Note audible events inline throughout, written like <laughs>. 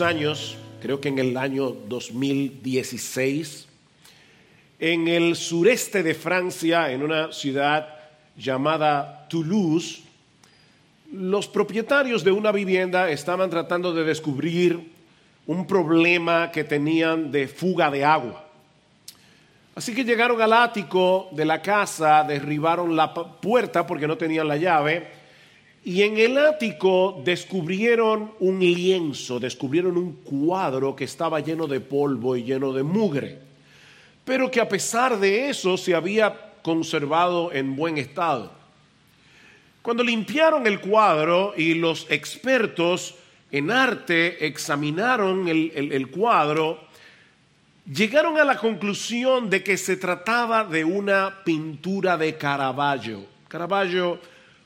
años, creo que en el año 2016, en el sureste de Francia, en una ciudad llamada Toulouse, los propietarios de una vivienda estaban tratando de descubrir un problema que tenían de fuga de agua. Así que llegaron al ático de la casa, derribaron la puerta porque no tenían la llave y en el ático descubrieron un lienzo, descubrieron un cuadro que estaba lleno de polvo y lleno de mugre, pero que a pesar de eso se había conservado en buen estado. Cuando limpiaron el cuadro y los expertos en arte examinaron el, cuadro, llegaron a la conclusión de que se trataba de una pintura de Caravaggio. Caravaggio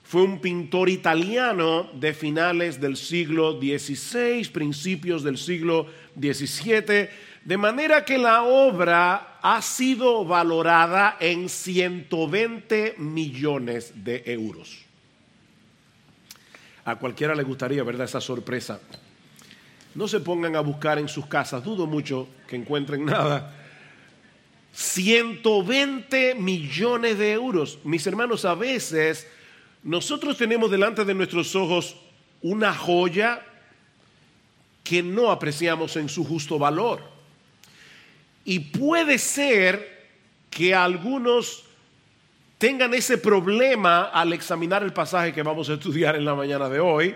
fue un pintor italiano de finales del siglo XVI, principios del siglo XVII, de manera que la obra ha sido valorada en 120 millones de euros. A cualquiera le gustaría, ¿verdad?, esa sorpresa. No se pongan a buscar en sus casas, dudo mucho que encuentren <laughs> nada. 120 millones de euros. Mis hermanos, a veces nosotros tenemos delante de nuestros ojos una joya que no apreciamos en su justo valor. Y puede ser que algunos tengan ese problema al examinar el pasaje que vamos a estudiar en la mañana de hoy,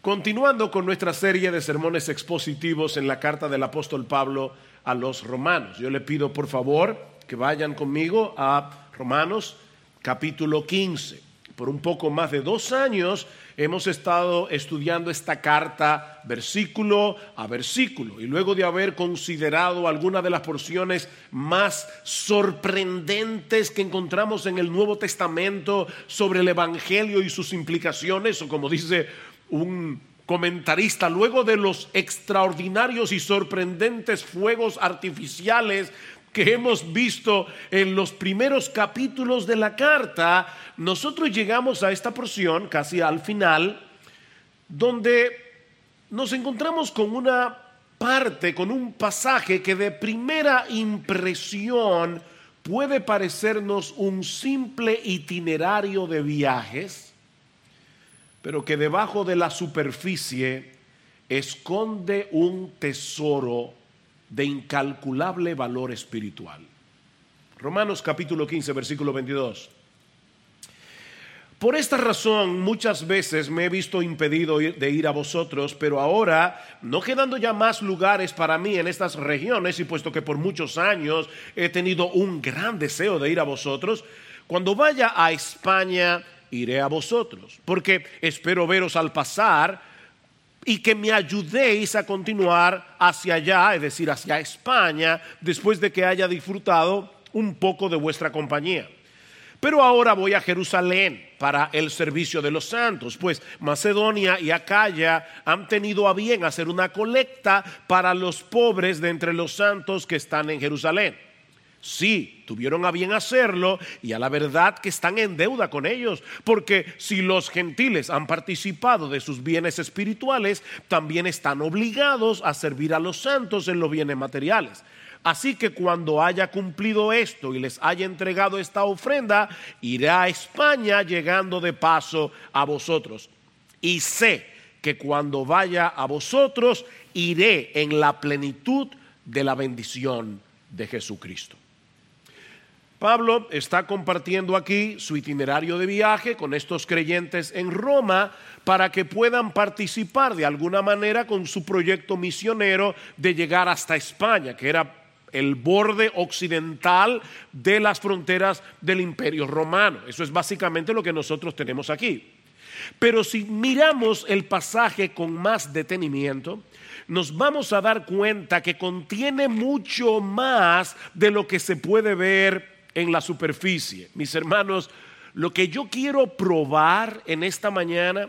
continuando con nuestra serie de sermones expositivos en la carta del apóstol Pablo a los romanos. Yo le pido por favor que vayan conmigo a Romanos capítulo 15 por un poco más de dos años hemos estado estudiando esta carta versículo a versículo y luego de haber considerado algunas de las porciones más sorprendentes que encontramos en el Nuevo Testamento sobre el Evangelio y sus implicaciones, o como dice un comentarista, luego de los extraordinarios y sorprendentes fuegos artificiales que hemos visto en los primeros capítulos de la carta, nosotros llegamos a esta porción, casi al final, donde nos encontramos con una parte, con un pasaje que de primera impresión puede parecernos un simple itinerario de viajes, pero que debajo de la superficie esconde un tesoro de incalculable valor espiritual. Romanos capítulo 15, versículo 22. Por esta razón muchas veces me he visto impedido de ir a vosotros, pero ahora, no quedando ya más lugares para mí en estas regiones, y puesto que por muchos años he tenido un gran deseo de ir a vosotros, cuando vaya a España iré a vosotros, porque espero veros al pasar y que me ayudéis a continuar hacia allá, es decir, hacia España, después de que haya disfrutado un poco de vuestra compañía. Pero ahora voy a Jerusalén para el servicio de los santos, pues Macedonia y Acaya han tenido a bien hacer una colecta para los pobres de entre los santos que están en Jerusalén. Sí, tuvieron a bien hacerlo y a la verdad que están en deuda con ellos, porque si los gentiles han participado de sus bienes espirituales, también están obligados a servir a los santos en los bienes materiales. Así que cuando haya cumplido esto y les haya entregado esta ofrenda, iré a España llegando de paso a vosotros. Y sé que cuando vaya a vosotros, iré en la plenitud de la bendición de Jesucristo. Pablo está compartiendo aquí su itinerario de viaje con estos creyentes en Roma para que puedan participar de alguna manera con su proyecto misionero de llegar hasta España, que era el borde occidental de las fronteras del imperio romano. Eso es básicamente lo que nosotros tenemos aquí. Pero si miramos el pasaje con más detenimiento, nos vamos a dar cuenta que contiene mucho más de lo que se puede ver en la superficie. Mis hermanos, lo que yo quiero probar en esta mañana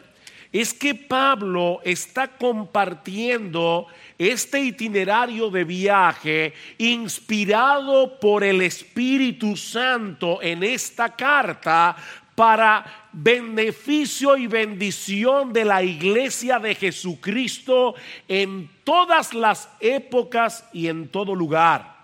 es que Pablo está compartiendo este itinerario de viaje inspirado por el Espíritu Santo en esta carta para beneficio y bendición de la iglesia de Jesucristo en todas las épocas y en todo lugar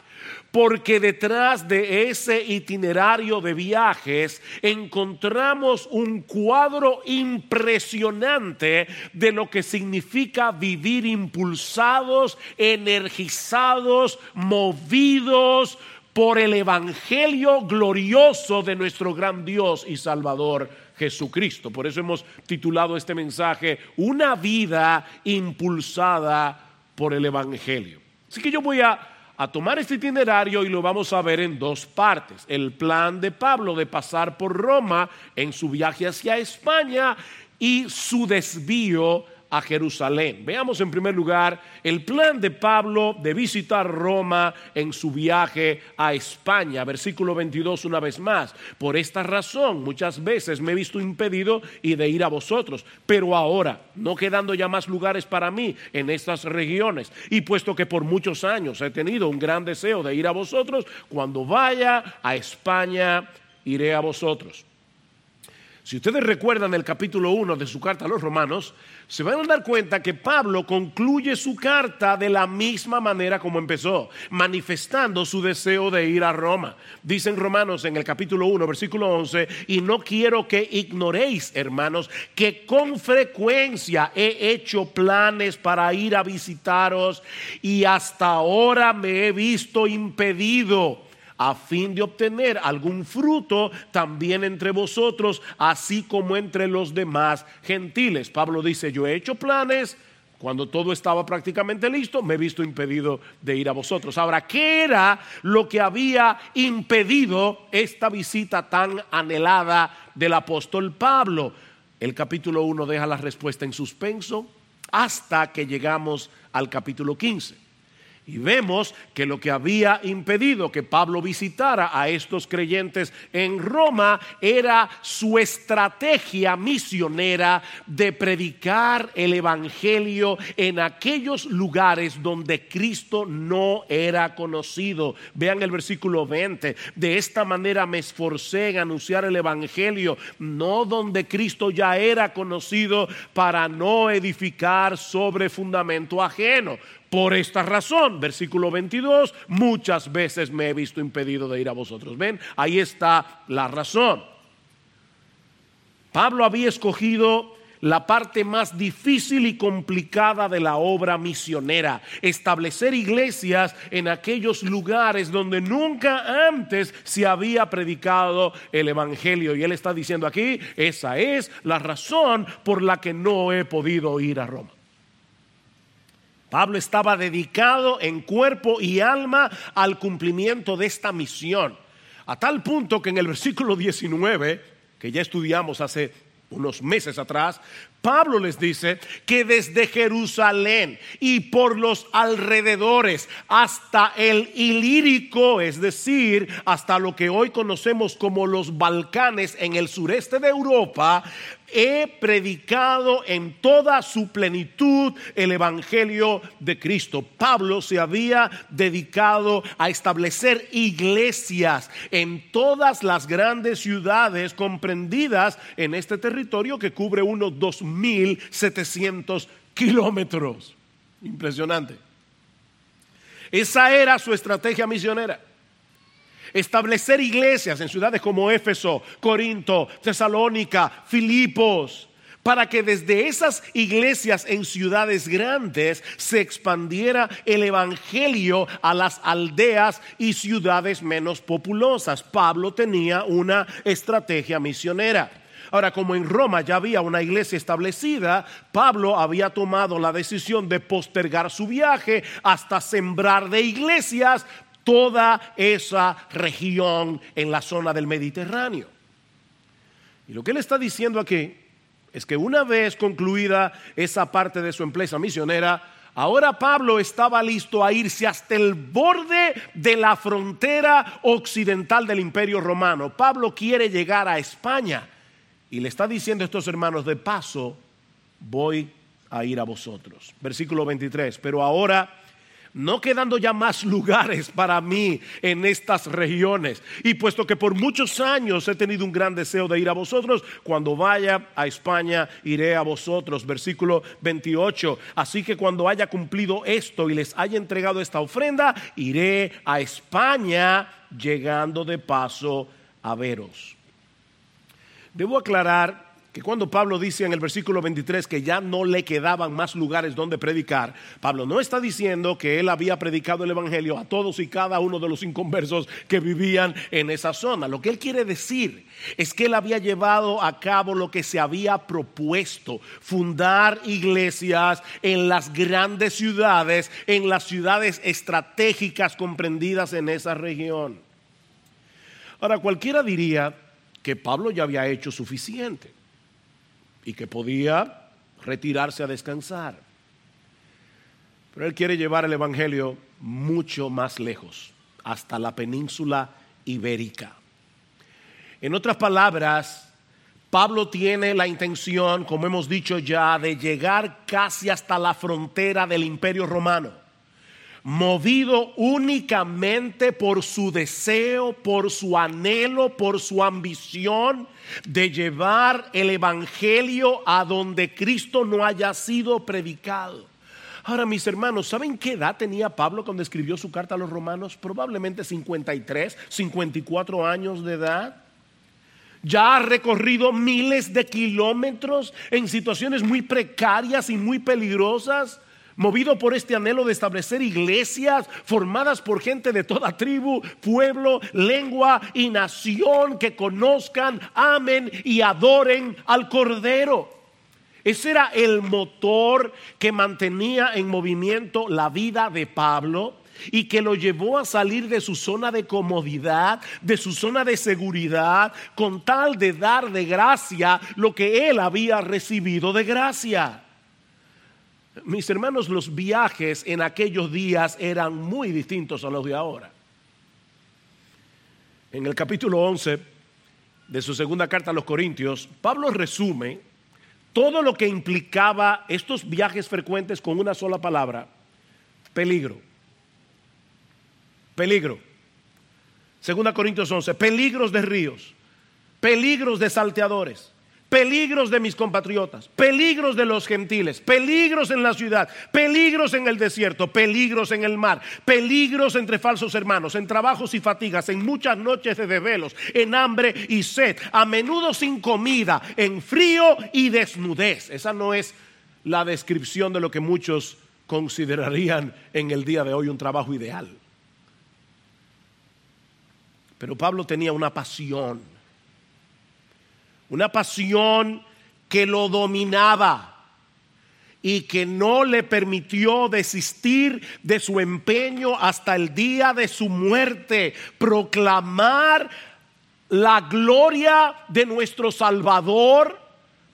porque detrás de ese itinerario de viajes encontramos un cuadro impresionante de lo que significa vivir impulsados, energizados, movidos por el Evangelio glorioso de nuestro gran Dios y Salvador Jesucristo. Por eso hemos titulado este mensaje Una vida impulsada por el Evangelio. Así que yo voy a a tomar este itinerario y lo vamos a ver en dos partes. El plan de Pablo de pasar por Roma en su viaje hacia España y su desvío a Jerusalén. Veamos en primer lugar el plan de Pablo de visitar Roma en su viaje a España. Versículo 22 una vez más. Por esta razón muchas veces me he visto impedido y de ir a vosotros, pero ahora, no quedando ya más lugares para mí en estas regiones, y puesto que por muchos años he tenido un gran deseo de ir a vosotros, cuando vaya a España, iré a vosotros. Si ustedes recuerdan el capítulo 1 de su carta a los romanos, se van a dar cuenta que Pablo concluye su carta de la misma manera como empezó, manifestando su deseo de ir a Roma. Dicen Romanos en el capítulo 1, versículo 11, y no quiero que ignoréis, hermanos, que con frecuencia he hecho planes para ir a visitaros y hasta ahora me he visto impedido a fin de obtener algún fruto también entre vosotros, así como entre los demás gentiles. Pablo dice, yo he hecho planes, cuando todo estaba prácticamente listo, me he visto impedido de ir a vosotros. Ahora, ¿qué era lo que había impedido esta visita tan anhelada del apóstol Pablo? El capítulo 1 deja la respuesta en suspenso hasta que llegamos al capítulo 15. Y vemos que lo que había impedido que Pablo visitara a estos creyentes en Roma era su estrategia misionera de predicar el Evangelio en aquellos lugares donde Cristo no era conocido. Vean el versículo 20. De esta manera me esforcé en anunciar el Evangelio, no donde Cristo ya era conocido, para no edificar sobre fundamento ajeno por esta razón, versículo 22, muchas veces me he visto impedido de ir a vosotros. Ven, ahí está la razón. Pablo había escogido la parte más difícil y complicada de la obra misionera, establecer iglesias en aquellos lugares donde nunca antes se había predicado el Evangelio. Y él está diciendo aquí, esa es la razón por la que no he podido ir a Roma. Pablo estaba dedicado en cuerpo y alma al cumplimiento de esta misión. A tal punto que en el versículo 19, que ya estudiamos hace unos meses atrás, Pablo les dice que desde Jerusalén y por los alrededores hasta el Ilírico, es decir, hasta lo que hoy conocemos como los Balcanes en el sureste de Europa, he predicado en toda su plenitud el Evangelio de Cristo. Pablo se había dedicado a establecer iglesias en todas las grandes ciudades comprendidas en este territorio que cubre unos 2.700 kilómetros. Impresionante. Esa era su estrategia misionera establecer iglesias en ciudades como Éfeso, Corinto, Tesalónica, Filipos, para que desde esas iglesias en ciudades grandes se expandiera el Evangelio a las aldeas y ciudades menos populosas. Pablo tenía una estrategia misionera. Ahora, como en Roma ya había una iglesia establecida, Pablo había tomado la decisión de postergar su viaje hasta sembrar de iglesias toda esa región en la zona del Mediterráneo. Y lo que él está diciendo aquí es que una vez concluida esa parte de su empresa misionera, ahora Pablo estaba listo a irse hasta el borde de la frontera occidental del imperio romano. Pablo quiere llegar a España y le está diciendo a estos hermanos, de paso voy a ir a vosotros. Versículo 23, pero ahora no quedando ya más lugares para mí en estas regiones. Y puesto que por muchos años he tenido un gran deseo de ir a vosotros, cuando vaya a España iré a vosotros. Versículo 28. Así que cuando haya cumplido esto y les haya entregado esta ofrenda, iré a España llegando de paso a veros. Debo aclarar que cuando Pablo dice en el versículo 23 que ya no le quedaban más lugares donde predicar, Pablo no está diciendo que él había predicado el Evangelio a todos y cada uno de los inconversos que vivían en esa zona. Lo que él quiere decir es que él había llevado a cabo lo que se había propuesto, fundar iglesias en las grandes ciudades, en las ciudades estratégicas comprendidas en esa región. Ahora, cualquiera diría que Pablo ya había hecho suficiente y que podía retirarse a descansar. Pero él quiere llevar el Evangelio mucho más lejos, hasta la península ibérica. En otras palabras, Pablo tiene la intención, como hemos dicho ya, de llegar casi hasta la frontera del imperio romano movido únicamente por su deseo, por su anhelo, por su ambición de llevar el Evangelio a donde Cristo no haya sido predicado. Ahora, mis hermanos, ¿saben qué edad tenía Pablo cuando escribió su carta a los romanos? Probablemente 53, 54 años de edad. Ya ha recorrido miles de kilómetros en situaciones muy precarias y muy peligrosas movido por este anhelo de establecer iglesias formadas por gente de toda tribu, pueblo, lengua y nación que conozcan, amen y adoren al Cordero. Ese era el motor que mantenía en movimiento la vida de Pablo y que lo llevó a salir de su zona de comodidad, de su zona de seguridad, con tal de dar de gracia lo que él había recibido de gracia. Mis hermanos, los viajes en aquellos días eran muy distintos a los de ahora. En el capítulo 11 de su segunda carta a los Corintios, Pablo resume todo lo que implicaba estos viajes frecuentes con una sola palabra, peligro. Peligro. Segunda Corintios 11, peligros de ríos, peligros de salteadores, peligros de mis compatriotas, peligros de los gentiles, peligros en la ciudad, peligros en el desierto, peligros en el mar, peligros entre falsos hermanos, en trabajos y fatigas, en muchas noches de desvelos, en hambre y sed, a menudo sin comida, en frío y desnudez. Esa no es la descripción de lo que muchos considerarían en el día de hoy un trabajo ideal. Pero Pablo tenía una pasión una pasión que lo dominaba y que no le permitió desistir de su empeño hasta el día de su muerte, proclamar la gloria de nuestro Salvador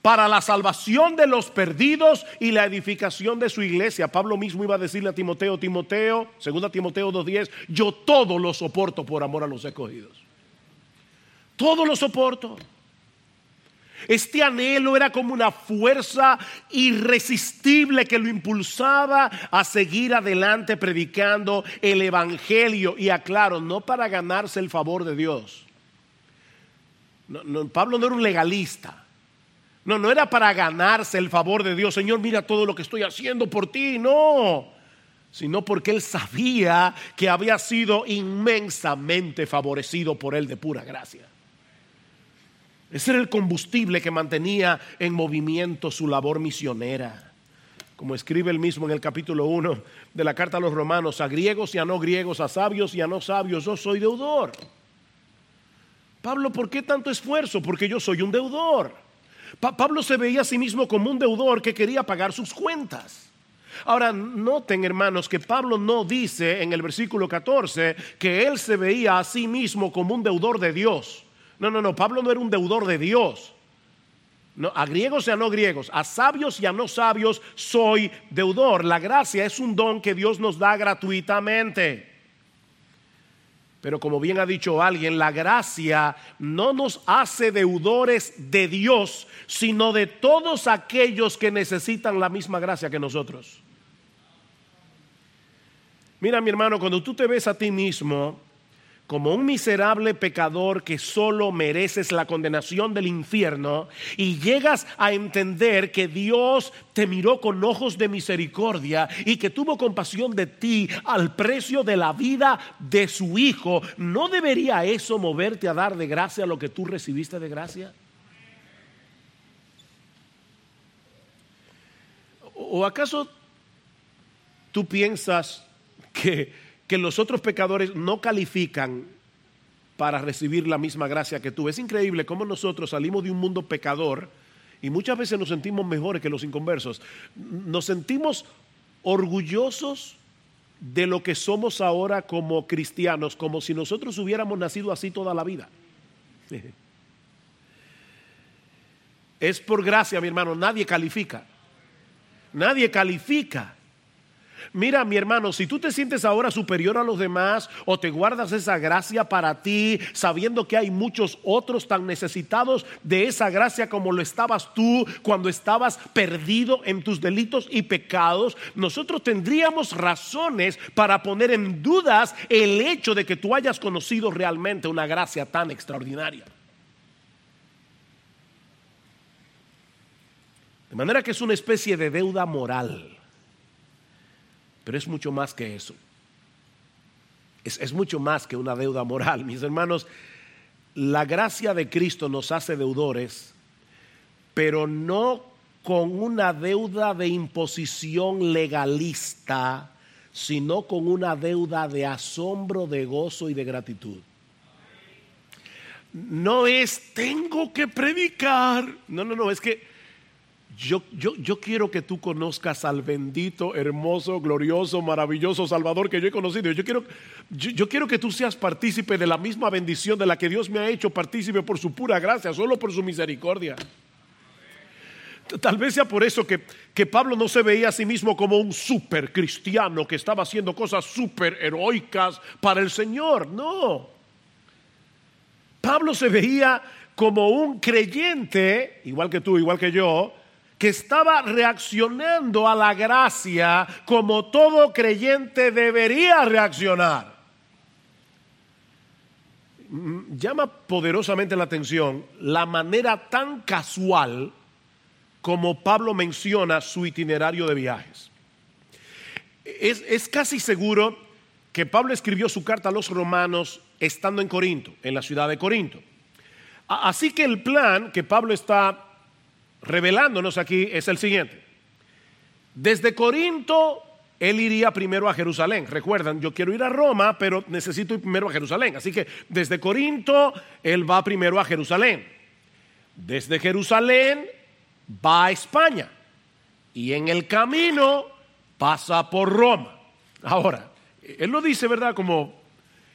para la salvación de los perdidos y la edificación de su iglesia. Pablo mismo iba a decirle a Timoteo, Timoteo, segunda Timoteo 2.10, yo todo lo soporto por amor a los escogidos. Todo lo soporto. Este anhelo era como una fuerza irresistible que lo impulsaba a seguir adelante predicando el Evangelio. Y aclaro, no para ganarse el favor de Dios. Pablo no era un legalista. No, no era para ganarse el favor de Dios. Señor, mira todo lo que estoy haciendo por ti. No, sino porque él sabía que había sido inmensamente favorecido por él de pura gracia. Ese era el combustible que mantenía en movimiento su labor misionera. Como escribe él mismo en el capítulo 1 de la carta a los romanos, a griegos y a no griegos, a sabios y a no sabios, yo soy deudor. Pablo, ¿por qué tanto esfuerzo? Porque yo soy un deudor. Pablo se veía a sí mismo como un deudor que quería pagar sus cuentas. Ahora, noten hermanos que Pablo no dice en el versículo 14 que él se veía a sí mismo como un deudor de Dios. No, no, no, Pablo no era un deudor de Dios. No, a griegos y a no griegos, a sabios y a no sabios soy deudor. La gracia es un don que Dios nos da gratuitamente. Pero como bien ha dicho alguien, la gracia no nos hace deudores de Dios, sino de todos aquellos que necesitan la misma gracia que nosotros. Mira mi hermano, cuando tú te ves a ti mismo como un miserable pecador que solo mereces la condenación del infierno y llegas a entender que Dios te miró con ojos de misericordia y que tuvo compasión de ti al precio de la vida de su Hijo, ¿no debería eso moverte a dar de gracia lo que tú recibiste de gracia? ¿O acaso tú piensas que que los otros pecadores no califican para recibir la misma gracia que tú. Es increíble cómo nosotros salimos de un mundo pecador y muchas veces nos sentimos mejores que los inconversos. Nos sentimos orgullosos de lo que somos ahora como cristianos, como si nosotros hubiéramos nacido así toda la vida. <laughs> Es por gracia, mi hermano, nadie califica. Nadie califica. Mira, mi hermano, si tú te sientes ahora superior a los demás o te guardas esa gracia para ti, sabiendo que hay muchos otros tan necesitados de esa gracia como lo estabas tú cuando estabas perdido en tus delitos y pecados, nosotros tendríamos razones para poner en dudas el hecho de que tú hayas conocido realmente una gracia tan extraordinaria. De manera que es una especie de deuda moral pero es mucho más que eso. Es, mucho más que una deuda moral. Mis hermanos, la gracia de Cristo nos hace deudores, pero no con una deuda de imposición legalista, sino con una deuda de asombro, de gozo y de gratitud. No es tengo que predicar. No, no, no, es que yo, yo, quiero que tú conozcas al bendito, hermoso, glorioso, maravilloso Salvador que yo he conocido. Yo quiero, yo, quiero que tú seas partícipe de la misma bendición de la que Dios me ha hecho partícipe por su pura gracia, solo por su misericordia. Tal vez sea por eso que, que, Pablo no se veía a sí mismo como un super cristiano que estaba haciendo cosas super heroicas para el Señor. No. Pablo se veía como un creyente, igual que tú, igual que yo, que estaba reaccionando a la gracia como todo creyente debería reaccionar. Mm, llama poderosamente la atención la manera tan casual como Pablo menciona su itinerario de viajes. Es, es, casi seguro que Pablo escribió su carta a los romanos estando en Corinto, en la ciudad de Corinto. Así que el plan que Pablo está revelándonos aquí es el siguiente. Desde Corinto, él iría primero a Jerusalén. Recuerdan, yo quiero ir a Roma, pero necesito ir primero a Jerusalén. Así que desde Corinto, él va primero a Jerusalén. Desde Jerusalén va a España. Y en el camino pasa por Roma. Ahora, él lo dice, ¿verdad? Como,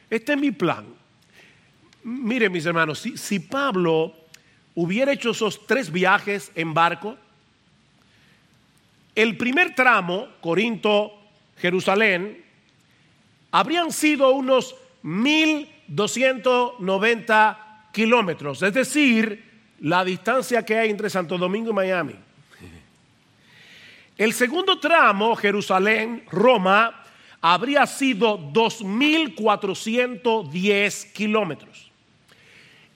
este es mi plan. Miren, mis hermanos, si, si Pablo hubiera hecho esos tres viajes en barco, el primer tramo, Corinto, Jerusalén, habrían sido unos 1290 kilómetros, es decir, la distancia que hay entre Santo Domingo y Miami. El segundo tramo, Jerusalén, Roma, habría sido 2410 kilómetros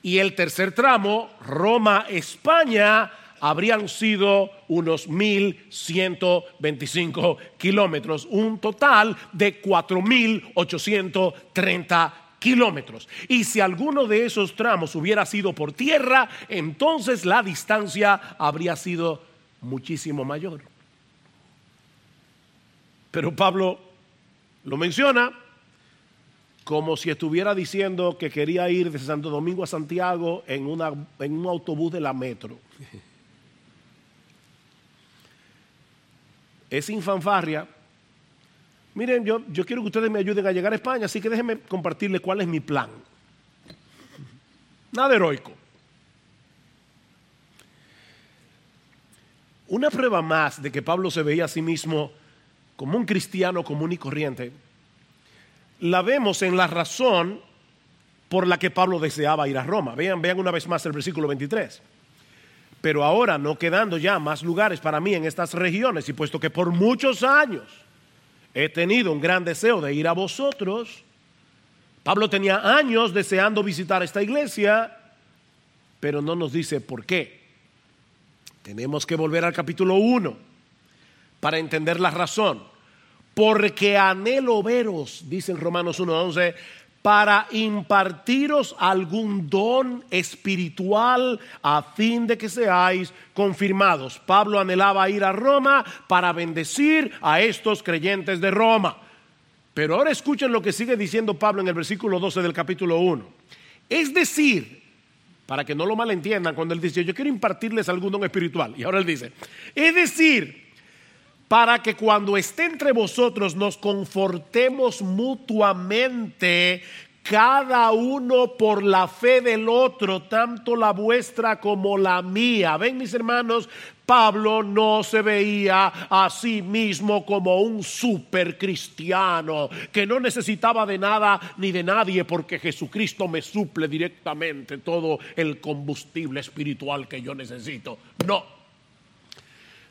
y el tercer tramo, Roma-España, habrían sido unos 1.125 kilómetros, un total de 4.830 kilómetros. Y si alguno de esos tramos hubiera sido por tierra, entonces la distancia habría sido muchísimo mayor. Pero Pablo lo menciona como si estuviera diciendo que quería ir de Santo Domingo a Santiago en, una, en un autobús de la metro. <laughs> Es sin fanfarria. Miren, yo, yo quiero que ustedes me ayuden a llegar a España, así que déjenme compartirles cuál es mi plan. Nada heroico. Una prueba más de que Pablo se veía a sí mismo como un cristiano común y corriente la vemos en la razón por la que Pablo deseaba ir a Roma. Vean, vean una vez más el versículo 23. Pero ahora, no quedando ya más lugares para mí en estas regiones, y puesto que por muchos años he tenido un gran deseo de ir a vosotros. Pablo tenía años deseando visitar esta iglesia, pero no nos dice por qué. Tenemos que volver al capítulo 1 para entender la razón. Porque anhelo veros, dice en Romanos 1.11, para impartiros algún don espiritual a fin de que seáis confirmados. Pablo anhelaba ir a Roma para bendecir a estos creyentes de Roma. Pero ahora escuchen lo que sigue diciendo Pablo en el versículo 12 del capítulo 1. Es decir, para que no lo malentiendan cuando él dice, yo quiero impartirles algún don espiritual. Y ahora él dice, es decir, para que cuando esté entre vosotros nos confortemos mutuamente, cada uno por la fe del otro, tanto la vuestra como la mía. Ven mis hermanos, Pablo no se veía a sí mismo como un super cristiano que no necesitaba de nada ni de nadie porque Jesucristo me suple directamente todo el combustible espiritual que yo necesito. No,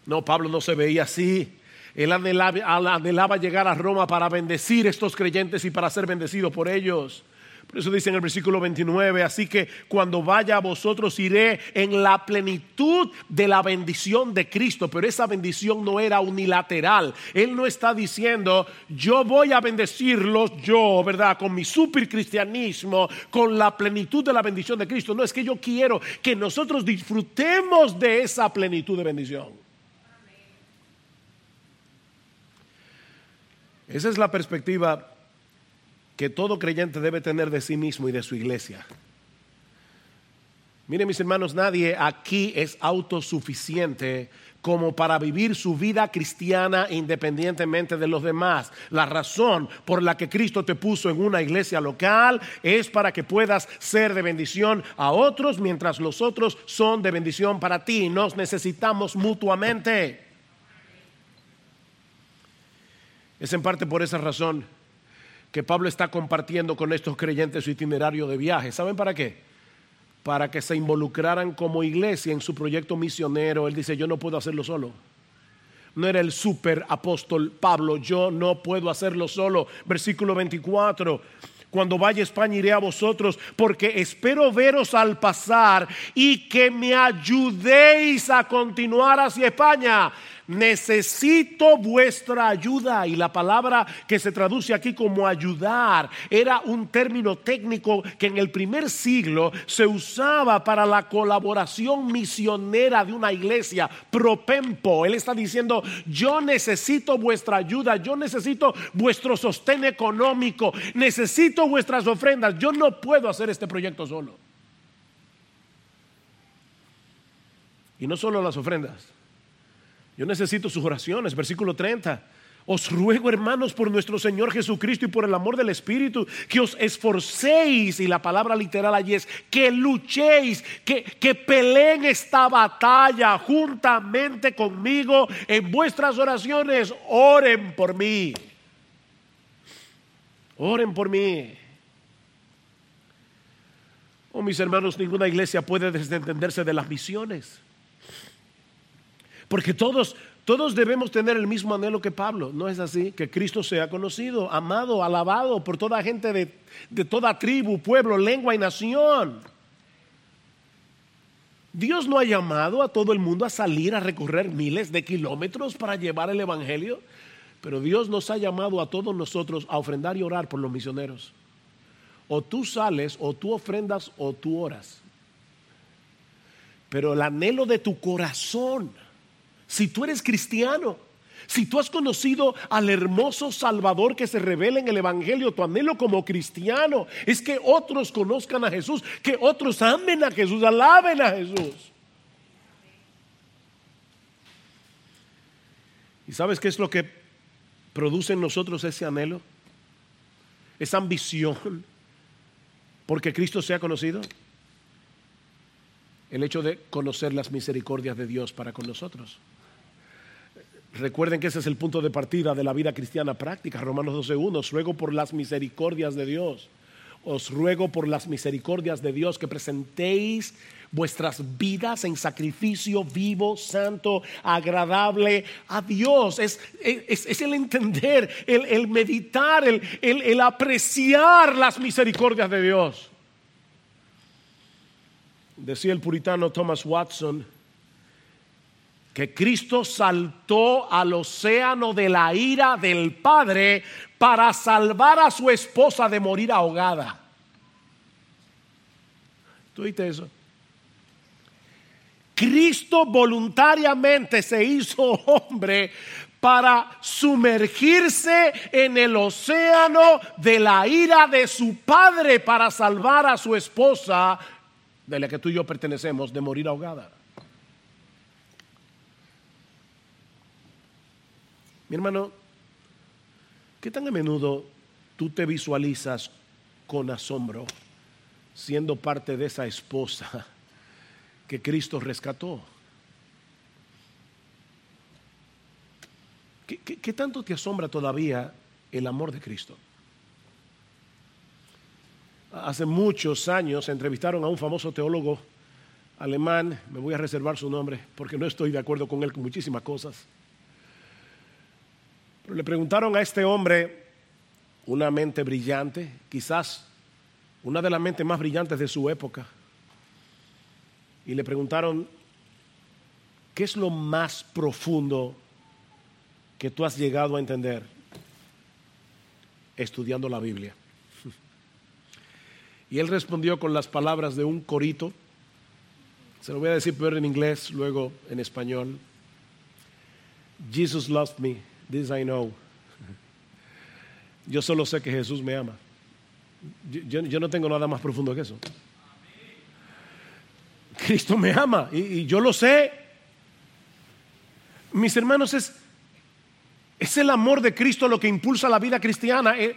no, Pablo no se veía así. Él anhelaba, llegar a Roma para bendecir a estos creyentes y para ser bendecido por ellos. Por eso dice en el versículo 29, así que cuando vaya a vosotros iré en la plenitud de la bendición de Cristo, pero esa bendición no era unilateral. Él no está diciendo, yo voy a bendecirlos yo, ¿verdad? Con mi super cristianismo, con la plenitud de la bendición de Cristo. No, es que yo quiero que nosotros disfrutemos de esa plenitud de bendición. Esa es la perspectiva que todo creyente debe tener de sí mismo y de su iglesia. Miren mis hermanos, nadie aquí es autosuficiente como para vivir su vida cristiana independientemente de los demás. La razón por la que Cristo te puso en una iglesia local es para que puedas ser de bendición a otros mientras los otros son de bendición para ti. Nos necesitamos mutuamente. Es en parte por esa razón que Pablo está compartiendo con estos creyentes su itinerario de viaje. ¿Saben para qué? Para que se involucraran como iglesia en su proyecto misionero. Él dice, yo no puedo hacerlo solo. No era el super apóstol Pablo, yo no puedo hacerlo solo. Versículo 24 cuando vaya a España iré a vosotros, porque espero veros al pasar y que me ayudéis a continuar hacia España necesito vuestra ayuda. Y la palabra que se traduce aquí como ayudar era un término técnico que en el primer siglo se usaba para la colaboración misionera de una iglesia, propempo. Él está diciendo, yo necesito vuestra ayuda, yo necesito vuestro sostén económico, necesito vuestras ofrendas, yo no puedo hacer este proyecto solo. Y no solo las ofrendas. Yo necesito sus oraciones. Versículo 30. Os ruego, hermanos, por nuestro Señor Jesucristo y por el amor del Espíritu, que os esforcéis, y la palabra literal allí es, que luchéis, que, que peleen esta batalla juntamente conmigo en vuestras oraciones. Oren por mí. Oren por mí. Oh, mis hermanos, ninguna iglesia puede desentenderse de las misiones. Porque todos, todos debemos tener el mismo anhelo que Pablo. ¿No es así? Que Cristo sea conocido, amado, alabado por toda gente de, de toda tribu, pueblo, lengua y nación. Dios no ha llamado a todo el mundo a salir a recorrer miles de kilómetros para llevar el Evangelio, pero Dios nos ha llamado a todos nosotros a ofrendar y orar por los misioneros. O tú sales, o tú ofrendas, o tú oras. Pero el anhelo de tu corazón si tú eres cristiano, si tú has conocido al hermoso Salvador que se revela en el Evangelio, tu anhelo como cristiano es que otros conozcan a Jesús, que otros amen a Jesús, alaben a Jesús. ¿Y sabes qué es lo que produce en nosotros ese anhelo? Esa ambición porque Cristo sea conocido. El hecho de conocer las misericordias de Dios para con nosotros. Recuerden que ese es el punto de partida de la vida cristiana práctica. Romanos 12.1. Ruego por las misericordias de Dios. os ruego por las misericordias de Dios que presentéis vuestras vidas en sacrificio vivo, santo, agradable a Dios. Es, es, el entender, el, meditar, el, el apreciar las misericordias de Dios. Decía el puritano Thomas Watson que Cristo saltó al océano de la ira del Padre para salvar a su esposa de morir ahogada. ¿Tú viste eso? Cristo voluntariamente se hizo hombre para sumergirse en el océano de la ira de su padre para salvar a su esposa, de la que tú y yo pertenecemos, de morir ahogada. Mi hermano, ¿qué tan a menudo tú te visualizas con asombro siendo parte de esa esposa que Cristo rescató. ¿Qué, tanto te asombra todavía el amor de Cristo? Hace muchos años entrevistaron a un famoso teólogo alemán, me voy a reservar su nombre porque no estoy de acuerdo con él con muchísimas cosas. Le preguntaron a este hombre, una mente brillante, quizás una de las mentes más brillantes de su época, y le preguntaron, ¿qué es lo más profundo que tú has llegado a entender estudiando la Biblia? <laughs> Y él respondió con las palabras de un corito. Se lo voy a decir primero en inglés, luego en español. Jesus loves me, this I know. Yo solo sé que Jesús me ama. Yo, no tengo nada más profundo que eso. Cristo me ama y, yo lo sé. Mis hermanos, es, es el amor de Cristo lo que impulsa la vida cristiana. El,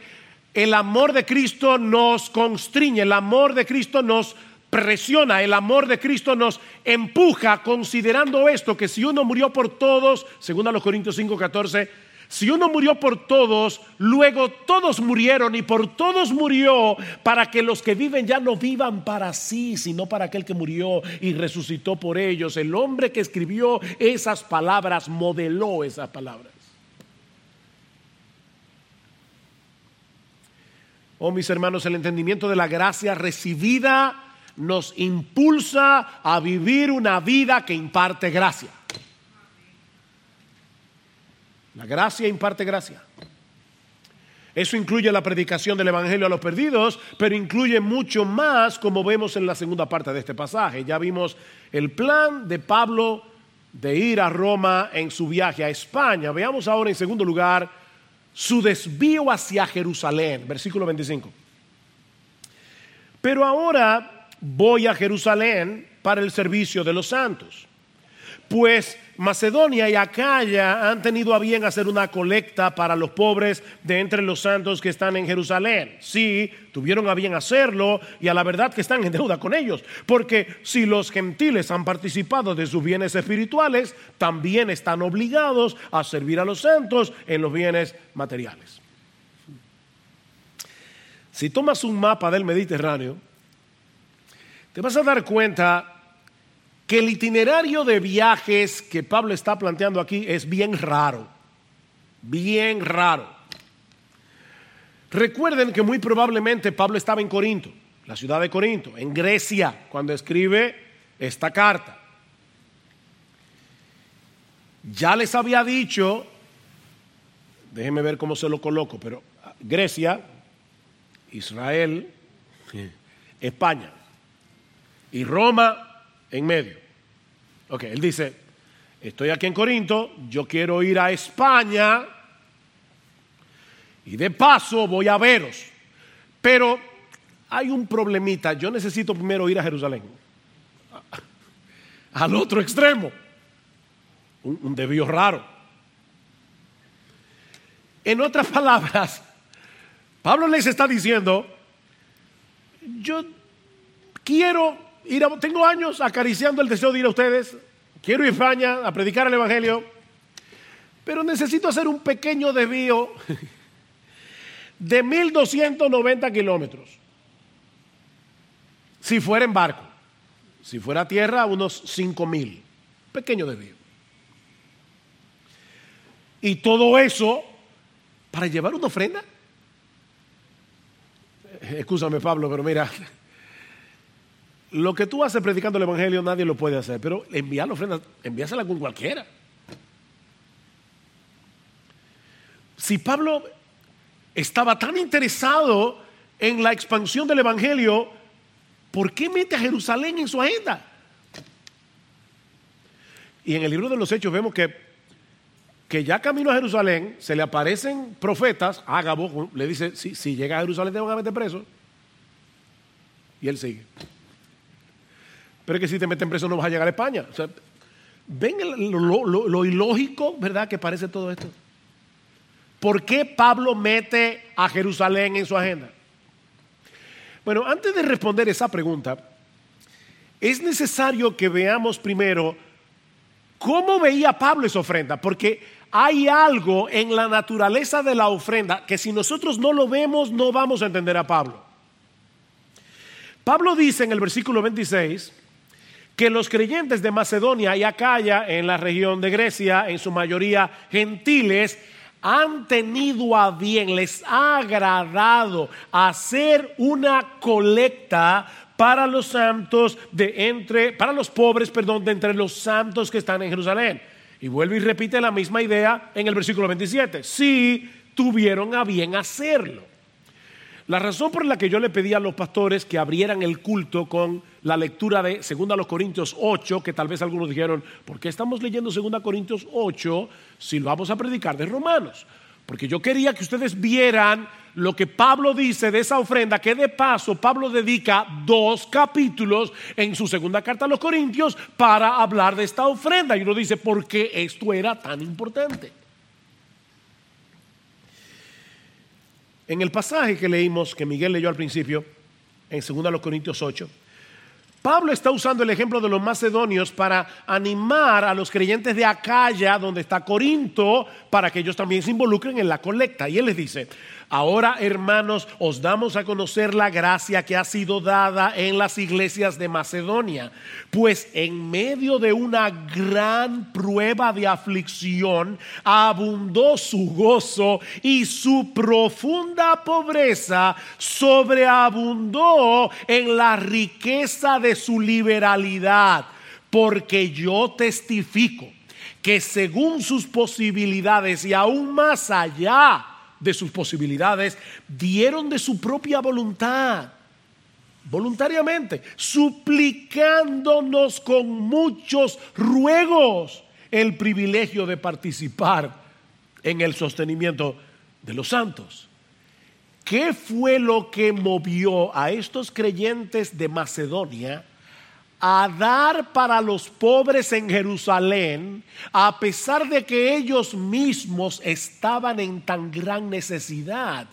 el amor de Cristo nos constriñe, el amor de Cristo nos presiona, el amor de Cristo nos empuja considerando esto, que si uno murió por todos, según a los Corintios 5:14, si uno murió por todos, luego todos murieron y por todos murió para que los que viven ya no vivan para sí, sino para aquel que murió y resucitó por ellos. El hombre que escribió esas palabras modeló esas palabras. Oh, mis hermanos, el entendimiento de la gracia recibida nos impulsa a vivir una vida que imparte gracia. La gracia imparte gracia. Eso incluye la predicación del Evangelio a los perdidos, pero incluye mucho más como vemos en la segunda parte de este pasaje. Ya vimos el plan de Pablo de ir a Roma en su viaje a España. Veamos ahora en segundo lugar su desvío hacia Jerusalén, versículo 25. Pero ahora voy a Jerusalén para el servicio de los santos, pues Macedonia y Acaya han tenido a bien hacer una colecta para los pobres de entre los santos que están en Jerusalén. Sí, tuvieron a bien hacerlo y a la verdad que están en deuda con ellos, porque si los gentiles han participado de sus bienes espirituales, también están obligados a servir a los santos en los bienes materiales. Si tomas un mapa del Mediterráneo, te vas a dar cuenta que el itinerario de viajes que Pablo está planteando aquí es bien raro, bien raro. Recuerden que muy probablemente Pablo estaba en Corinto, la ciudad de Corinto, en Grecia, cuando escribe esta carta. Ya les había dicho, déjenme ver cómo se lo coloco, pero Grecia, Israel, <laughs> España y Roma en medio. Ok, él dice, estoy aquí en Corinto, yo quiero ir a España y de paso voy a veros. Pero hay un problemita, yo necesito primero ir a Jerusalén, <laughs> al otro extremo, un, un raro. En otras <laughs> palabras, Pablo les está diciendo, yo quiero tengo años acariciando el deseo de ir a ustedes. Quiero ir a España a predicar el Evangelio. Pero necesito hacer un pequeño desvío de 1290 kilómetros. Si fuera en barco, si fuera a tierra, unos 5 mil. Pequeño desvío. Y todo eso para llevar una ofrenda. Escúchame, Pablo, pero mira, lo que tú haces predicando el Evangelio nadie lo puede hacer, pero enviar la ofrenda, envíasela con cualquiera. Si Pablo estaba tan interesado en la expansión del Evangelio, ¿por qué mete a Jerusalén en su agenda? Y en el libro de los Hechos vemos que, que ya camino a Jerusalén se le aparecen profetas, Ágabo le dice, si, si llega a Jerusalén te van a meter preso. Y él sigue. Pero es que si te meten preso no vas a llegar a España. O sea, ven lo, lo ilógico, ¿verdad? Que parece todo esto. ¿Por qué Pablo mete a Jerusalén en su agenda? Bueno, antes de responder esa pregunta, es necesario que veamos primero cómo veía Pablo esa ofrenda, porque hay algo en la naturaleza de la ofrenda que si nosotros no lo vemos no vamos a entender a Pablo. Pablo dice en el versículo 26 que los creyentes de Macedonia y Acaya, en la región de Grecia, en su mayoría gentiles, han tenido a bien, les ha agradado hacer una colecta para los santos de entre, para los pobres, perdón, de entre los santos que están en Jerusalén. Y vuelve y repite la misma idea en el versículo 27. Sí, tuvieron a bien hacerlo. La razón por la que yo le pedí a los pastores que abrieran el culto con la lectura de 2 Corintios 8, que tal vez algunos dijeron, ¿por qué estamos leyendo 2 Corintios 8 si lo vamos a predicar de Romanos? Porque yo quería que ustedes vieran lo que Pablo dice de esa ofrenda, que de paso Pablo dedica dos capítulos en su segunda carta a los Corintios para hablar de esta ofrenda. Y uno dice, ¿por qué esto era tan importante? En el pasaje que leímos, que Miguel leyó al principio, en 2 Corintios 8, Pablo está usando el ejemplo de los macedonios para animar a los creyentes de Acaya, donde está Corinto, para que ellos también se involucren en la colecta. Y él les dice, Ahora, hermanos, os damos a conocer la gracia que ha sido dada en las iglesias de Macedonia, pues en medio de una gran prueba de aflicción, abundó su gozo y su profunda pobreza sobreabundó en la riqueza de su liberalidad, porque yo testifico que según sus posibilidades y aún más allá, de sus posibilidades, dieron de su propia voluntad, voluntariamente, suplicándonos con muchos ruegos el privilegio de participar en el sostenimiento de los santos. ¿Qué fue lo que movió a estos creyentes de Macedonia a dar para los pobres en Jerusalén, a pesar de que ellos mismos estaban en tan gran necesidad.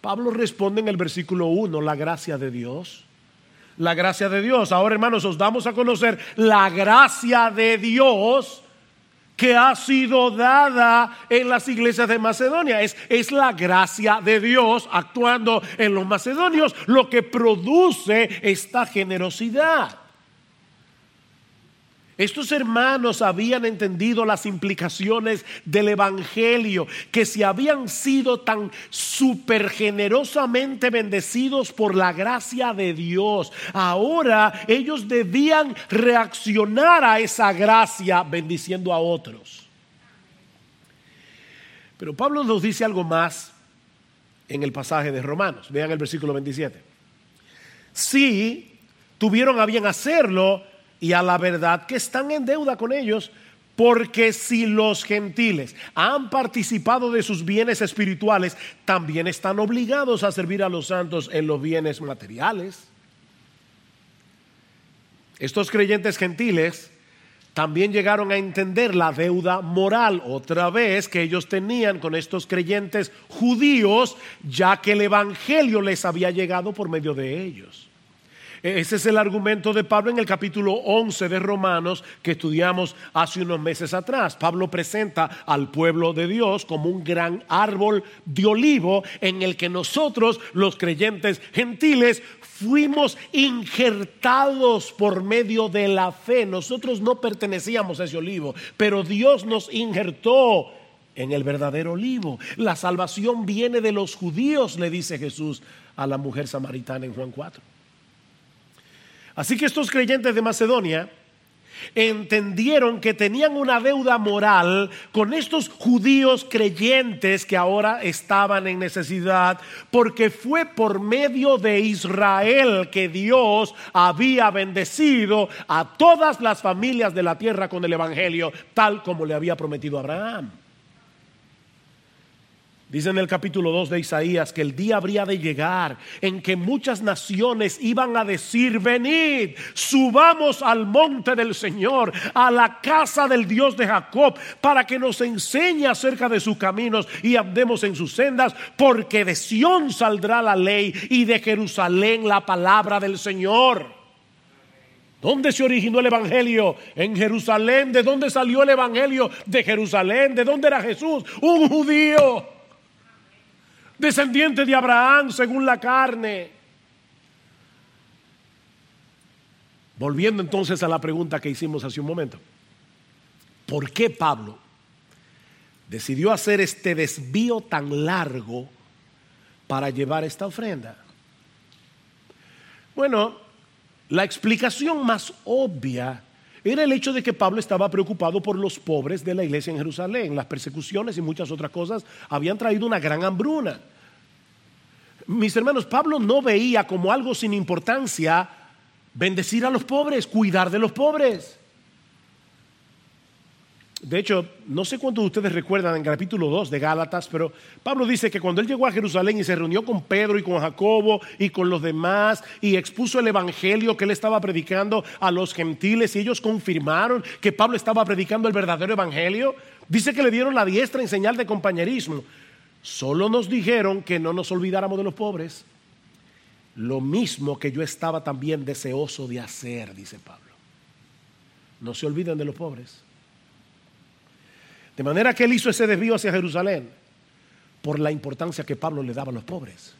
Pablo responde en el versículo 1, la gracia de Dios. La gracia de Dios. Ahora hermanos, os damos a conocer la gracia de Dios que ha sido dada en las iglesias de Macedonia. Es, es la gracia de Dios actuando en los macedonios lo que produce esta generosidad. Estos hermanos habían entendido las implicaciones del Evangelio, que si habían sido tan super generosamente bendecidos por la gracia de Dios, ahora ellos debían reaccionar a esa gracia bendiciendo a otros. Pero Pablo nos dice algo más en el pasaje de Romanos. Vean el versículo 27. Si tuvieron a bien hacerlo, y a la verdad que están en deuda con ellos, porque si los gentiles han participado de sus bienes espirituales, también están obligados a servir a los santos en los bienes materiales. Estos creyentes gentiles también llegaron a entender la deuda moral otra vez que ellos tenían con estos creyentes judíos, ya que el Evangelio les había llegado por medio de ellos. E-, ese es el argumento de Pablo en el capítulo 11 de Romanos que estudiamos hace unos meses atrás. Pablo presenta al pueblo de Dios como un gran árbol de olivo en el que nosotros, los creyentes gentiles, fuimos injertados por medio de la fe. Nosotros no pertenecíamos a ese olivo, pero Dios nos injertó en el verdadero olivo. La salvación viene de los judíos, le dice Jesús a la mujer samaritana en Juan 4. Así que estos creyentes de Macedonia entendieron que tenían una deuda moral con estos judíos creyentes que ahora estaban en necesidad, porque fue por medio de Israel que Dios había bendecido a todas las familias de la tierra con el Evangelio, tal como le había prometido a Abraham. Dice en el capítulo 2 de Isaías que el día habría de llegar en que muchas naciones iban a decir, venid, subamos al monte del Señor, a la casa del Dios de Jacob, para que nos enseñe acerca de sus caminos y andemos en sus sendas, porque de Sión saldrá la ley y de Jerusalén la palabra del Señor. ¿Dónde se originó el Evangelio? En Jerusalén. ¿De dónde salió el Evangelio? De Jerusalén. ¿De dónde era Jesús? Un judío descendiente de Abraham según la carne. Volviendo entonces a la pregunta que hicimos hace un momento. ¿Por qué Pablo decidió hacer este desvío tan largo para llevar esta ofrenda? Bueno, la explicación más obvia era el hecho de que Pablo estaba preocupado por los pobres de la iglesia en Jerusalén. Las persecuciones y muchas otras cosas habían traído una gran hambruna. Mis hermanos, Pablo no veía como algo sin importancia bendecir a los pobres, cuidar de los pobres. De hecho, no sé cuántos de ustedes recuerdan en capítulo 2 de Gálatas, pero Pablo dice que cuando él llegó a Jerusalén y se reunió con Pedro y con Jacobo y con los demás y expuso el evangelio que él estaba predicando a los gentiles y ellos confirmaron que Pablo estaba predicando el verdadero evangelio, dice que le dieron la diestra en señal de compañerismo. Solo nos dijeron que no nos olvidáramos de los pobres. Lo mismo que yo estaba también deseoso de hacer, dice Pablo. No se olviden de los pobres. De manera que él hizo ese desvío hacia Jerusalén por la importancia que Pablo le daba a los pobres.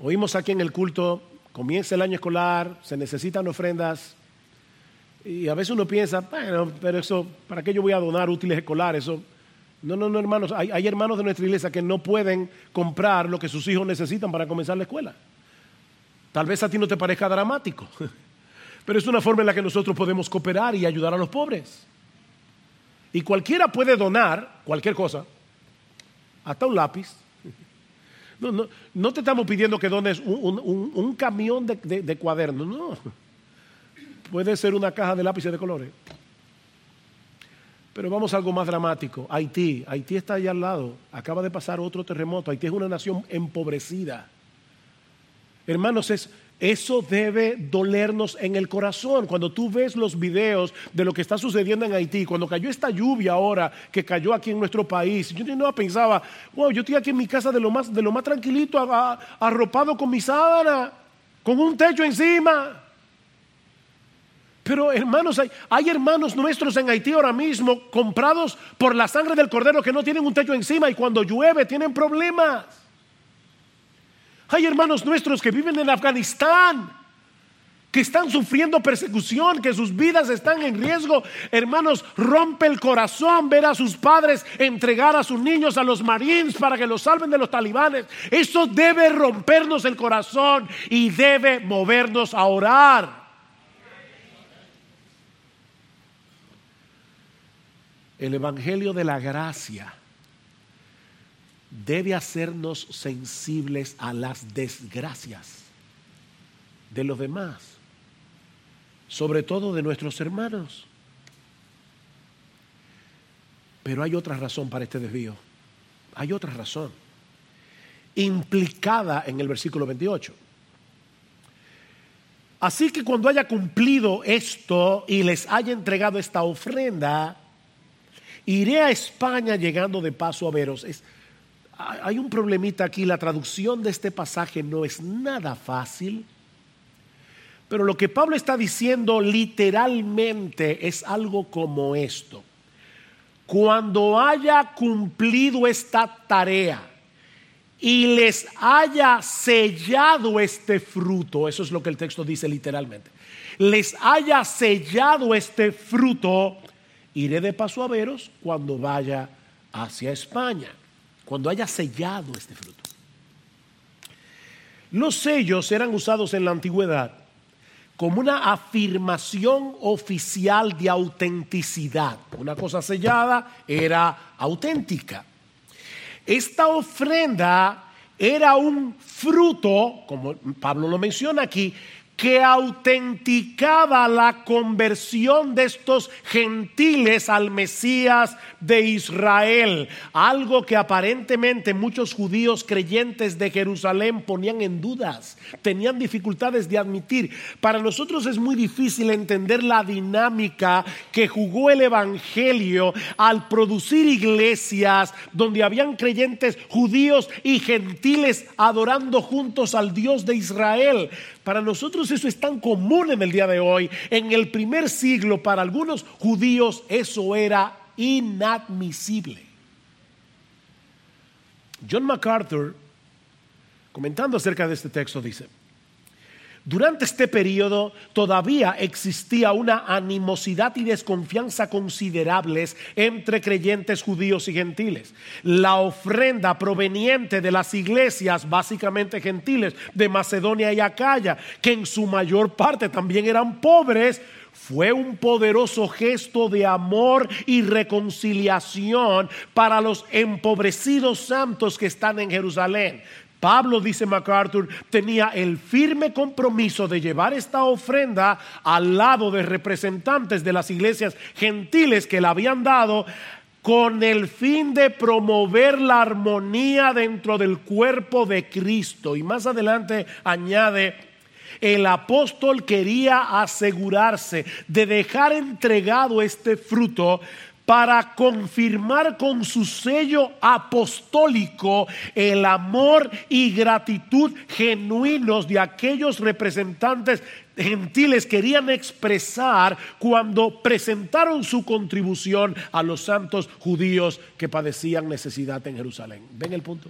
Oímos aquí en el culto, comienza el año escolar, se necesitan ofrendas y a veces uno piensa, bueno, pero eso, ¿para qué yo voy a donar útiles escolares? Eso, no, no, no, hermanos, hay, hermanos de nuestra iglesia que no pueden comprar lo que sus hijos necesitan para comenzar la escuela. Tal vez a ti no te parezca dramático, <laughs> pero es una forma en la que nosotros podemos cooperar y ayudar a los pobres. Y cualquiera puede donar cualquier cosa, hasta un lápiz. <laughs> No, no, no te estamos pidiendo que dones un, camión de, de cuadernos, no. Puede ser una caja de lápices de colores. Pero vamos a algo más dramático. Haití, Haití está allá al lado. Acaba de pasar otro terremoto. Haití es una nación empobrecida. Hermanos, es, eso debe dolernos en el corazón. Cuando tú ves los videos de lo que está sucediendo en Haití, cuando cayó esta lluvia ahora que cayó aquí en nuestro país, yo no pensaba, wow, yo estoy aquí en mi casa de lo más, de lo más tranquilito, arropado con mi sábana, con un techo encima. Pero hermanos, hay, hay, hermanos nuestros en Haití ahora mismo comprados por la sangre del cordero que no tienen un techo encima y cuando llueve tienen problemas. Hay hermanos nuestros que viven en Afganistán, que están sufriendo persecución, que sus vidas están en riesgo. Hermanos, rompe el corazón ver a sus padres entregar a sus niños a los marines para que los salven de los talibanes. Eso debe rompernos el corazón y debe movernos a orar. El Evangelio de la Gracia debe hacernos sensibles a las desgracias de los demás, sobre todo de nuestros hermanos. Pero hay otra razón para este desvío. Hay otra razón implicada en el versículo 28. Así que cuando haya cumplido esto y les haya entregado esta ofrenda, iré a España llegando de paso a veros. Es, hay un problemita aquí, la traducción de este pasaje no es nada fácil, pero lo que Pablo está diciendo literalmente es algo como esto. Cuando haya cumplido esta tarea y les haya sellado este fruto, eso es lo que el texto dice literalmente, les haya sellado este fruto, iré de paso a veros cuando vaya hacia España cuando haya sellado este fruto. Los sellos eran usados en la antigüedad como una afirmación oficial de autenticidad. Una cosa sellada era auténtica. Esta ofrenda era un fruto, como Pablo lo menciona aquí, que autenticaba la conversión de estos gentiles al Mesías de Israel, algo que aparentemente muchos judíos creyentes de Jerusalén ponían en dudas, tenían dificultades de admitir. Para nosotros es muy difícil entender la dinámica que jugó el Evangelio al producir iglesias donde habían creyentes judíos y gentiles adorando juntos al Dios de Israel. Para nosotros eso es tan común en el día de hoy. En el primer siglo, para algunos judíos, eso era inadmisible. John MacArthur, comentando acerca de este texto, dice, durante este periodo todavía existía una animosidad y desconfianza considerables entre creyentes judíos y gentiles. La ofrenda proveniente de las iglesias, básicamente gentiles, de Macedonia y Acaya, que en su mayor parte también eran pobres, fue un poderoso gesto de amor y reconciliación para los empobrecidos santos que están en Jerusalén. Pablo, dice MacArthur, tenía el firme compromiso de llevar esta ofrenda al lado de representantes de las iglesias gentiles que le habían dado con el fin de promover la armonía dentro del cuerpo de Cristo. Y más adelante añade, el apóstol quería asegurarse de dejar entregado este fruto para confirmar con su sello apostólico el amor y gratitud genuinos de aquellos representantes gentiles querían expresar cuando presentaron su contribución a los santos judíos que padecían necesidad en Jerusalén. ¿Ven el punto?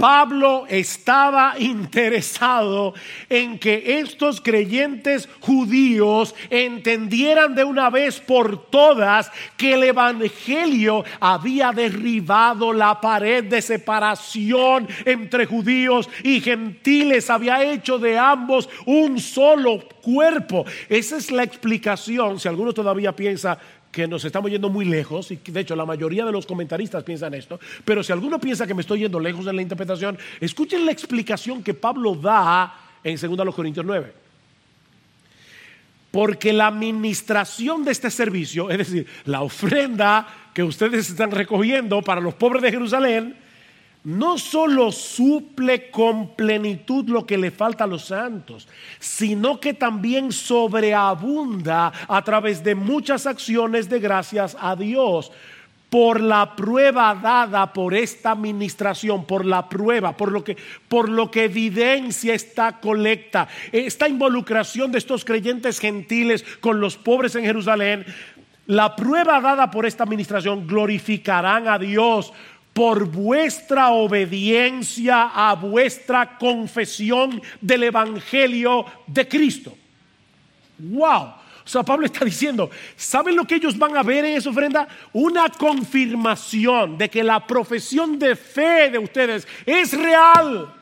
Pablo estaba interesado en que estos creyentes judíos entendieran de una vez por todas que el Evangelio había derribado la pared de separación entre judíos y gentiles, había hecho de ambos un solo cuerpo. Esa es la explicación, si alguno todavía piensa que nos estamos yendo muy lejos, y de hecho la mayoría de los comentaristas piensan esto, pero si alguno piensa que me estoy yendo lejos en la interpretación, escuchen la explicación que Pablo da en 2 Corintios 9. Porque la administración de este servicio, es decir, la ofrenda que ustedes están recogiendo para los pobres de Jerusalén, no solo suple con plenitud lo que le falta a los santos, sino que también sobreabunda a través de muchas acciones de gracias a Dios por la prueba dada por esta administración, por la prueba, por lo que, por lo que evidencia esta colecta, esta involucración de estos creyentes gentiles con los pobres en Jerusalén, la prueba dada por esta administración glorificarán a Dios por vuestra obediencia a vuestra confesión del Evangelio de Cristo. Wow. O sea, Pablo está diciendo, ¿saben lo que ellos van a ver en esa ofrenda? Una confirmación de que la profesión de fe de ustedes es real.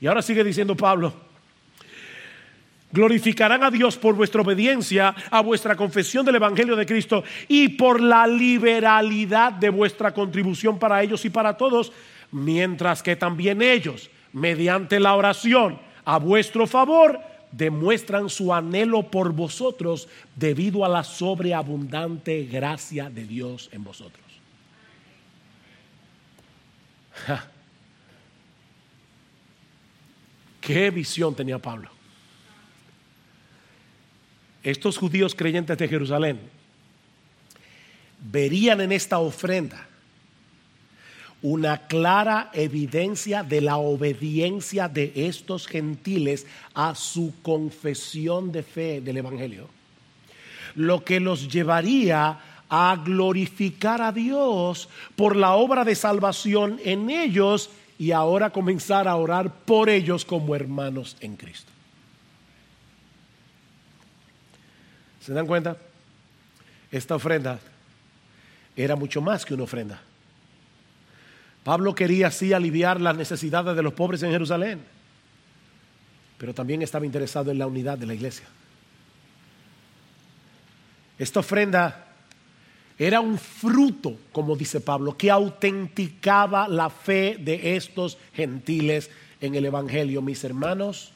Y ahora sigue diciendo Pablo, Glorificarán a Dios por vuestra obediencia a vuestra confesión del Evangelio de Cristo y por la liberalidad de vuestra contribución para ellos y para todos, mientras que también ellos, mediante la oración a vuestro favor, demuestran su anhelo por vosotros debido a la sobreabundante gracia de Dios en vosotros. ¿Qué visión tenía Pablo? Estos judíos creyentes de Jerusalén verían en esta ofrenda una clara evidencia de la obediencia de estos gentiles a su confesión de fe del Evangelio, lo que los llevaría a glorificar a Dios por la obra de salvación en ellos y ahora comenzar a orar por ellos como hermanos en Cristo. ¿Se dan cuenta? Esta ofrenda era mucho más que una ofrenda. Pablo quería así aliviar las necesidades de los pobres en Jerusalén, pero también estaba interesado en la unidad de la iglesia. Esta ofrenda era un fruto, como dice Pablo, que autenticaba la fe de estos gentiles en el Evangelio. Mis hermanos,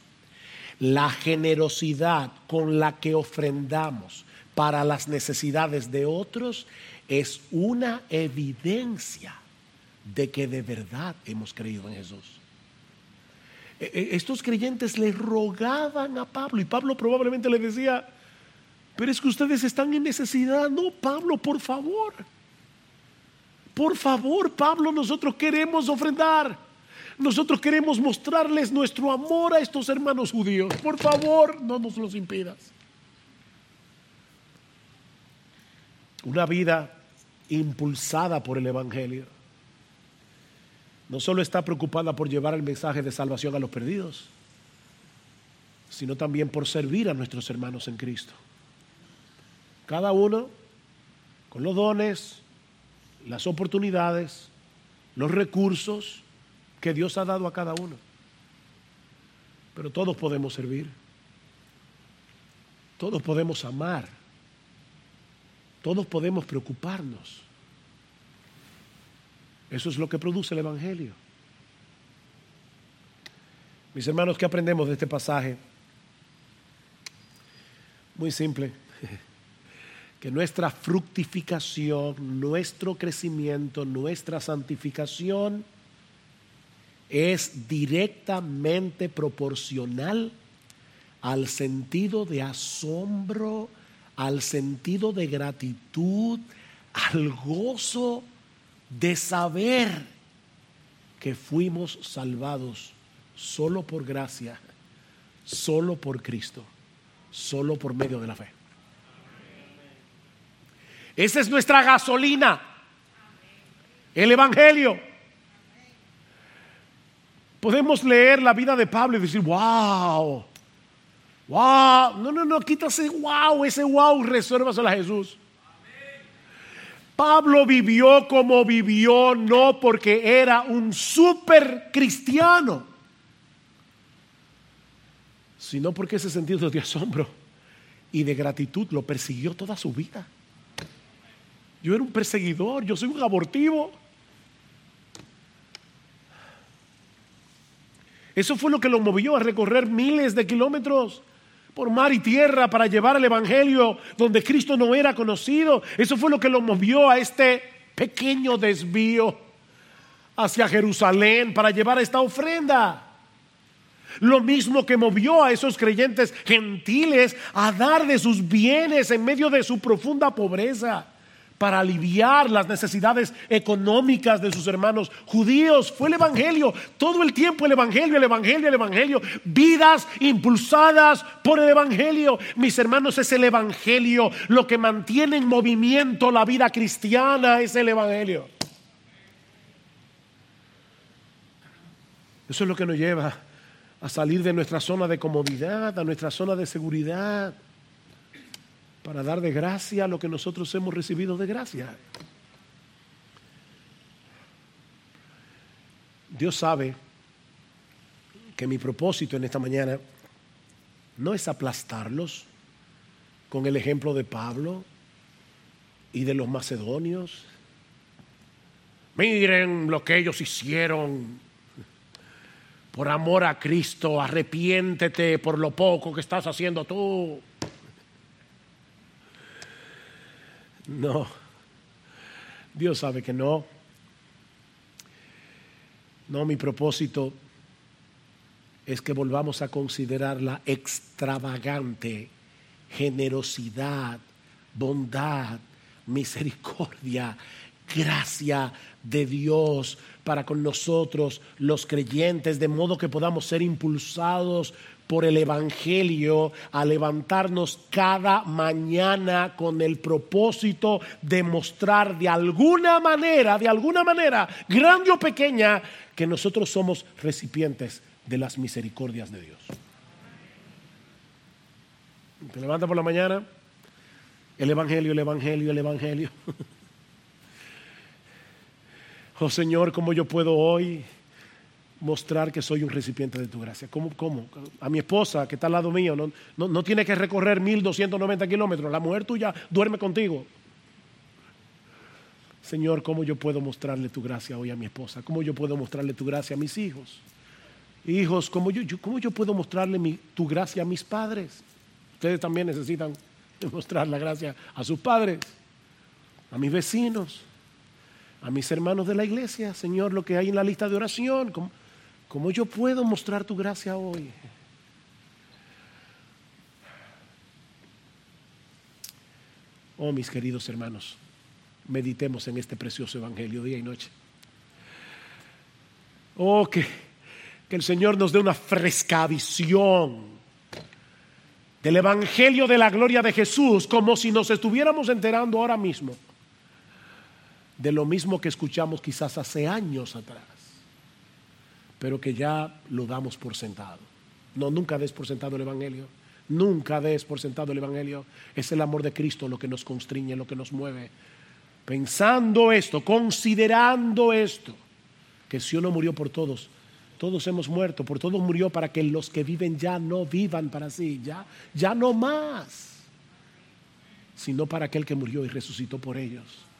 la generosidad con la que ofrendamos para las necesidades de otros es una evidencia de que de verdad hemos creído en Jesús. E, e, estos creyentes le rogaban a Pablo y Pablo probablemente le decía, pero es que ustedes están en necesidad. No, Pablo, por favor. Por favor, Pablo, nosotros queremos ofrendar. Nosotros queremos mostrarles nuestro amor a estos hermanos judíos. Por favor, no nos los impidas. Una vida impulsada por el Evangelio no solo está preocupada por llevar el mensaje de salvación a los perdidos, sino también por servir a nuestros hermanos en Cristo. Cada uno con los dones, las oportunidades, los recursos que Dios ha dado a cada uno. Pero todos podemos servir. Todos podemos amar. Todos podemos preocuparnos. Eso es lo que produce el Evangelio. Mis hermanos, ¿qué aprendemos de este pasaje? Muy simple. <laughs> Que nuestra fructificación, nuestro crecimiento, nuestra santificación es directamente proporcional al sentido de asombro, al sentido de gratitud, al gozo de saber que fuimos salvados solo por gracia, solo por Cristo, solo por medio de la fe. Esa es nuestra gasolina, el Evangelio. Podemos leer la vida de Pablo y decir, wow, wow, no, no, no, quítase wow, ese wow, resérvaselo a Jesús. Pablo vivió como vivió no porque era un super cristiano, sino porque ese sentido de asombro y de gratitud lo persiguió toda su vida. Yo era un perseguidor, yo soy un abortivo. Eso fue lo que lo movió a recorrer miles de kilómetros por mar y tierra para llevar el Evangelio donde Cristo no era conocido. Eso fue lo que lo movió a este pequeño desvío hacia Jerusalén para llevar esta ofrenda. Lo mismo que movió a esos creyentes gentiles a dar de sus bienes en medio de su profunda pobreza para aliviar las necesidades económicas de sus hermanos judíos. Fue el Evangelio, todo el tiempo el Evangelio, el Evangelio, el Evangelio. Vidas impulsadas por el Evangelio. Mis hermanos, es el Evangelio lo que mantiene en movimiento la vida cristiana, es el Evangelio. Eso es lo que nos lleva a salir de nuestra zona de comodidad, a nuestra zona de seguridad para dar de gracia lo que nosotros hemos recibido de gracia. Dios sabe que mi propósito en esta mañana no es aplastarlos con el ejemplo de Pablo y de los macedonios. Miren lo que ellos hicieron. Por amor a Cristo, arrepiéntete por lo poco que estás haciendo tú. No. Dios sabe que no. No, mi propósito es que volvamos a considerar la extravagante generosidad, bondad, misericordia, gracia de Dios para con nosotros los creyentes, de modo que podamos ser impulsados por el Evangelio a levantarnos cada mañana con el propósito de mostrar de alguna manera, de alguna manera, grande o pequeña, que nosotros somos recipientes de las misericordias de Dios. Te levanta por la mañana, el Evangelio, el Evangelio, el Evangelio. <laughs> Oh Señor, ¿cómo yo puedo hoy mostrar que soy un recipiente de tu gracia? ¿Cómo? cómo? A mi esposa, que está al lado mío, no, no, no tiene que recorrer 1290 kilómetros. La mujer tuya duerme contigo. Señor, ¿cómo yo puedo mostrarle tu gracia hoy a mi esposa? ¿Cómo yo puedo mostrarle tu gracia a mis hijos? Hijos, ¿cómo yo, cómo yo puedo mostrarle tu gracia a mis padres? Ustedes también necesitan <laughs> mostrar la gracia a sus padres, a mis vecinos, a mis hermanos de la iglesia. Señor, lo que hay en la lista de oración, ¿cómo, cómo yo puedo mostrar tu gracia hoy? Oh, mis queridos hermanos, meditemos en este precioso evangelio día y noche. Oh, que, que el Señor nos dé una fresca visión del Evangelio de la gloria de Jesús, como si nos estuviéramos enterando ahora mismo de lo mismo que escuchamos quizás hace años atrás, pero que ya lo damos por sentado. No, nunca des por sentado el Evangelio. Nunca des por sentado el Evangelio. Es el amor de Cristo lo que nos constriñe, lo que nos mueve. Pensando esto, considerando esto, que si uno murió por todos, todos hemos muerto, por todos murió para que los que viven ya no vivan para sí, ya, ya no más, sino para aquel que murió y resucitó por ellos.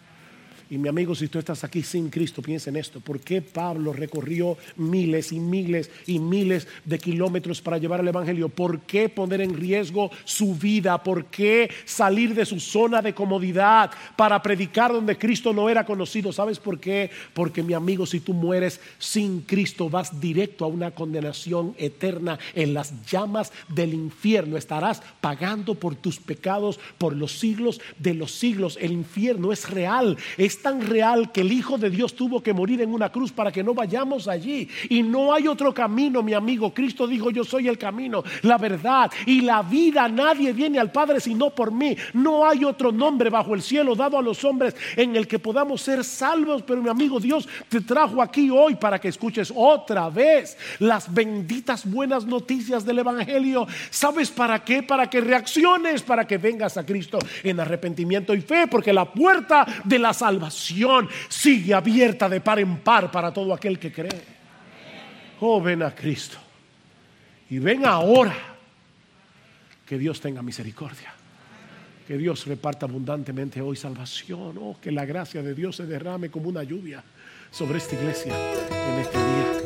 Y mi amigo, si tú estás aquí sin Cristo, piensa en esto. ¿Por qué Pablo recorrió miles y miles y miles de kilómetros para llevar el Evangelio? ¿Por qué poner en riesgo su vida? ¿Por qué salir de su zona de comodidad para predicar donde Cristo no era conocido? ¿Sabes por qué? Porque mi amigo, si tú mueres sin Cristo, vas directo a una condenación eterna en las llamas del infierno. Estarás pagando por tus pecados por los siglos de los siglos. El infierno es real. Es tan real que el Hijo de Dios tuvo que morir en una cruz para que no vayamos allí. Y no hay otro camino, mi amigo. Cristo dijo, yo soy el camino, la verdad y la vida. Nadie viene al Padre sino por mí. No hay otro nombre bajo el cielo dado a los hombres en el que podamos ser salvos. Pero mi amigo, Dios te trajo aquí hoy para que escuches otra vez las benditas buenas noticias del Evangelio. ¿Sabes para qué? Para que reacciones, para que vengas a Cristo en arrepentimiento y fe, porque la puerta de la salvación sigue abierta de par en par para todo aquel que cree. Oh, ven a Cristo. Y ven ahora que Dios tenga misericordia. Que Dios reparta abundantemente hoy salvación. Oh, que la gracia de Dios se derrame como una lluvia sobre esta iglesia en este día.